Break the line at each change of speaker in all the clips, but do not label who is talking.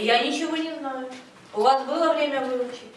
Я ничего не знаю. У вас было время выучить?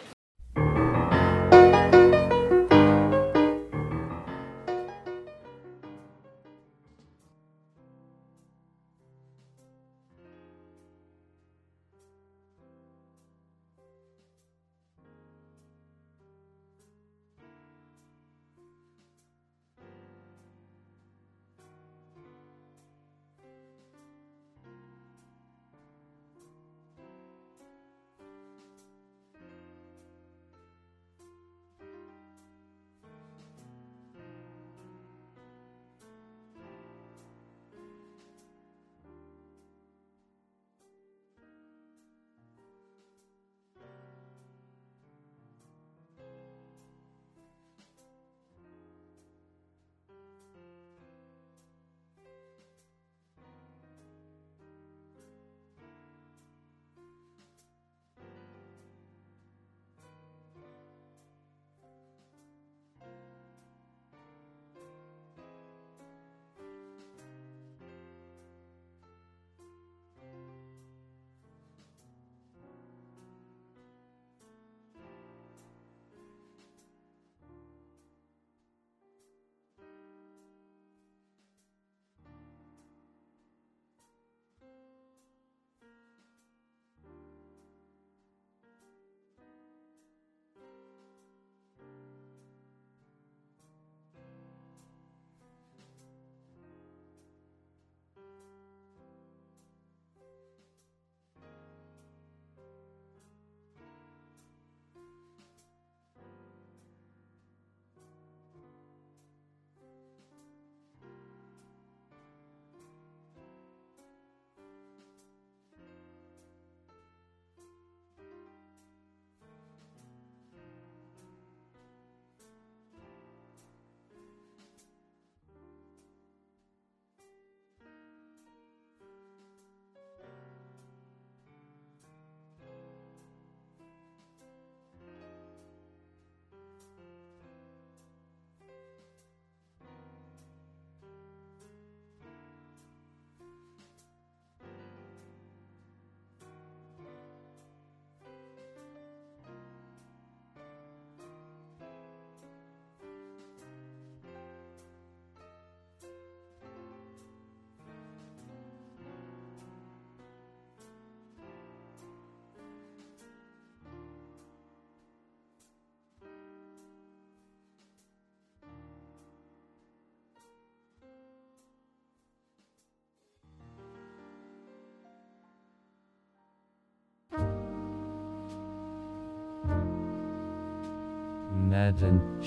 Ned and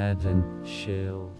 And Chill.